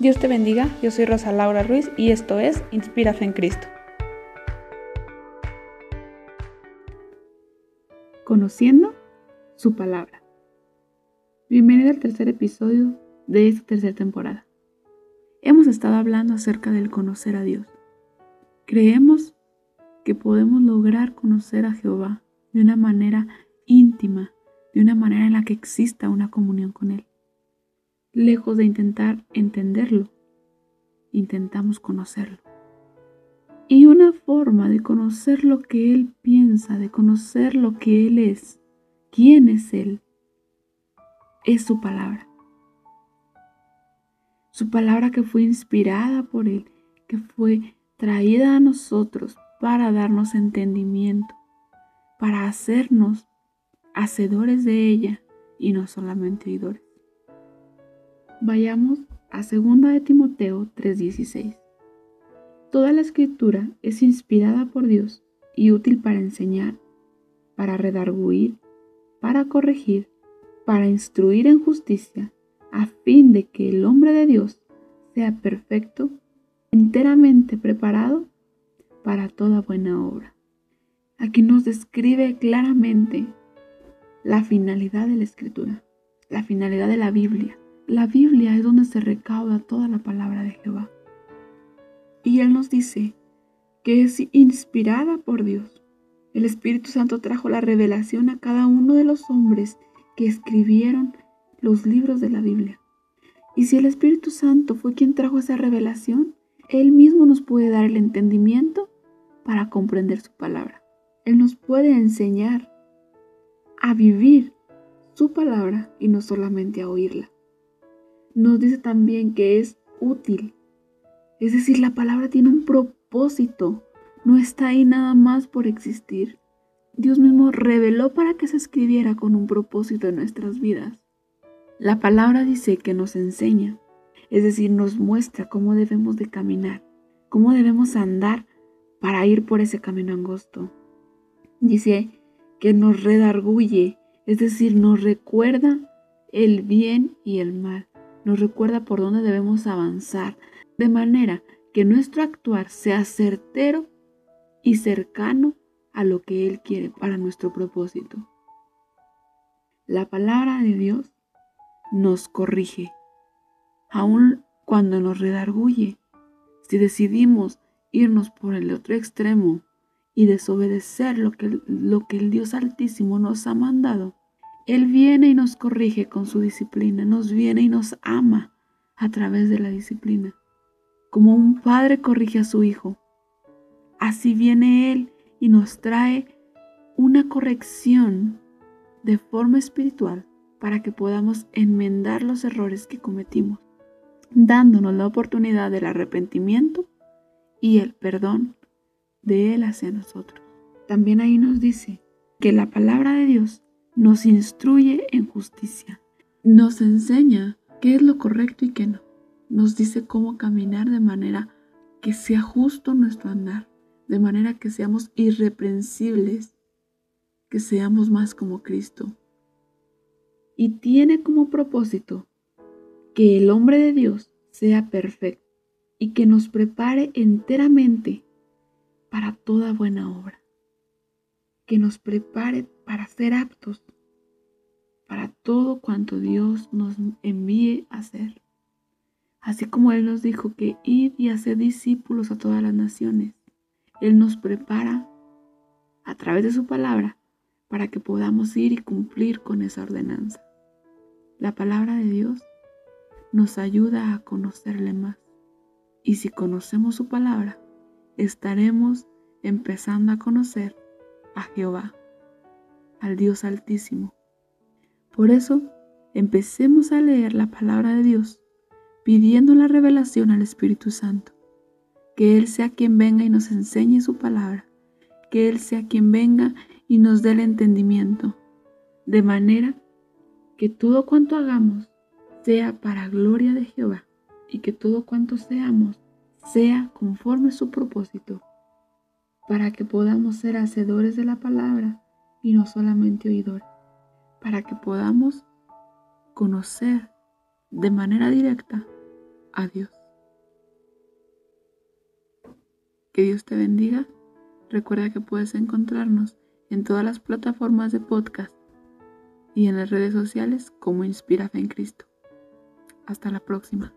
Dios te bendiga, yo soy Rosa Laura Ruiz y esto es Inspira Fe en Cristo. Conociendo su palabra. Bienvenido al tercer episodio de esta tercera temporada. Hemos estado hablando acerca del conocer a Dios. Creemos que podemos lograr conocer a Jehová de una manera íntima, de una manera en la que exista una comunión con Él. Lejos de intentar entenderlo, intentamos conocerlo. Y una forma de conocer lo que Él piensa, de conocer lo que Él es, quién es Él, es su palabra. Su palabra que fue inspirada por Él, que fue traída a nosotros para darnos entendimiento, para hacernos hacedores de ella y no solamente oidores. Vayamos a 2 de Timoteo 3:16. Toda la escritura es inspirada por Dios y útil para enseñar, para redarguir, para corregir, para instruir en justicia, a fin de que el hombre de Dios sea perfecto, enteramente preparado para toda buena obra. Aquí nos describe claramente la finalidad de la escritura, la finalidad de la Biblia. La Biblia es donde se recauda toda la palabra de Jehová. Y Él nos dice que es inspirada por Dios. El Espíritu Santo trajo la revelación a cada uno de los hombres que escribieron los libros de la Biblia. Y si el Espíritu Santo fue quien trajo esa revelación, Él mismo nos puede dar el entendimiento para comprender su palabra. Él nos puede enseñar a vivir su palabra y no solamente a oírla. Nos dice también que es útil. Es decir, la palabra tiene un propósito. No está ahí nada más por existir. Dios mismo reveló para que se escribiera con un propósito en nuestras vidas. La palabra dice que nos enseña, es decir, nos muestra cómo debemos de caminar, cómo debemos andar para ir por ese camino angosto. Dice que nos redarguye, es decir, nos recuerda el bien y el mal, nos recuerda por dónde debemos avanzar, de manera que nuestro actuar sea certero y cercano a lo que Él quiere para nuestro propósito. La palabra de Dios nos corrige, aun cuando nos redarguye. Si decidimos irnos por el otro extremo y desobedecer lo que, lo que el Dios Altísimo nos ha mandado, Él viene y nos corrige con su disciplina, nos viene y nos ama a través de la disciplina. Como un padre corrige a su hijo, así viene Él y nos trae una corrección de forma espiritual para que podamos enmendar los errores que cometimos, dándonos la oportunidad del arrepentimiento y el perdón de Él hacia nosotros. También ahí nos dice que la palabra de Dios nos instruye en justicia, nos enseña qué es lo correcto y qué no, nos dice cómo caminar de manera que sea justo nuestro andar, de manera que seamos irreprensibles, que seamos más como Cristo. Y tiene como propósito que el hombre de Dios sea perfecto y que nos prepare enteramente para toda buena obra, que nos prepare para ser aptos para todo cuanto Dios nos envíe a hacer. Así como Él nos dijo que id y hacer discípulos a todas las naciones, Él nos prepara a través de su palabra para que podamos ir y cumplir con esa ordenanza. La palabra de Dios nos ayuda a conocerle más. Y si conocemos su palabra, estaremos empezando a conocer a Jehová, al Dios Altísimo. Por eso, empecemos a leer la palabra de Dios, pidiendo la revelación al Espíritu Santo. Que Él sea quien venga y nos enseñe su palabra. Que Él sea quien venga y nos dé el entendimiento. De manera que todo cuanto hagamos sea para gloria de Jehová y que todo cuanto seamos sea conforme a su propósito, para que podamos ser hacedores de la palabra y no solamente oidores, para que podamos conocer de manera directa Adiós. Que Dios te bendiga. Recuerda que puedes encontrarnos en todas las plataformas de podcast y en las redes sociales como Inspira Fe en Cristo. Hasta la próxima.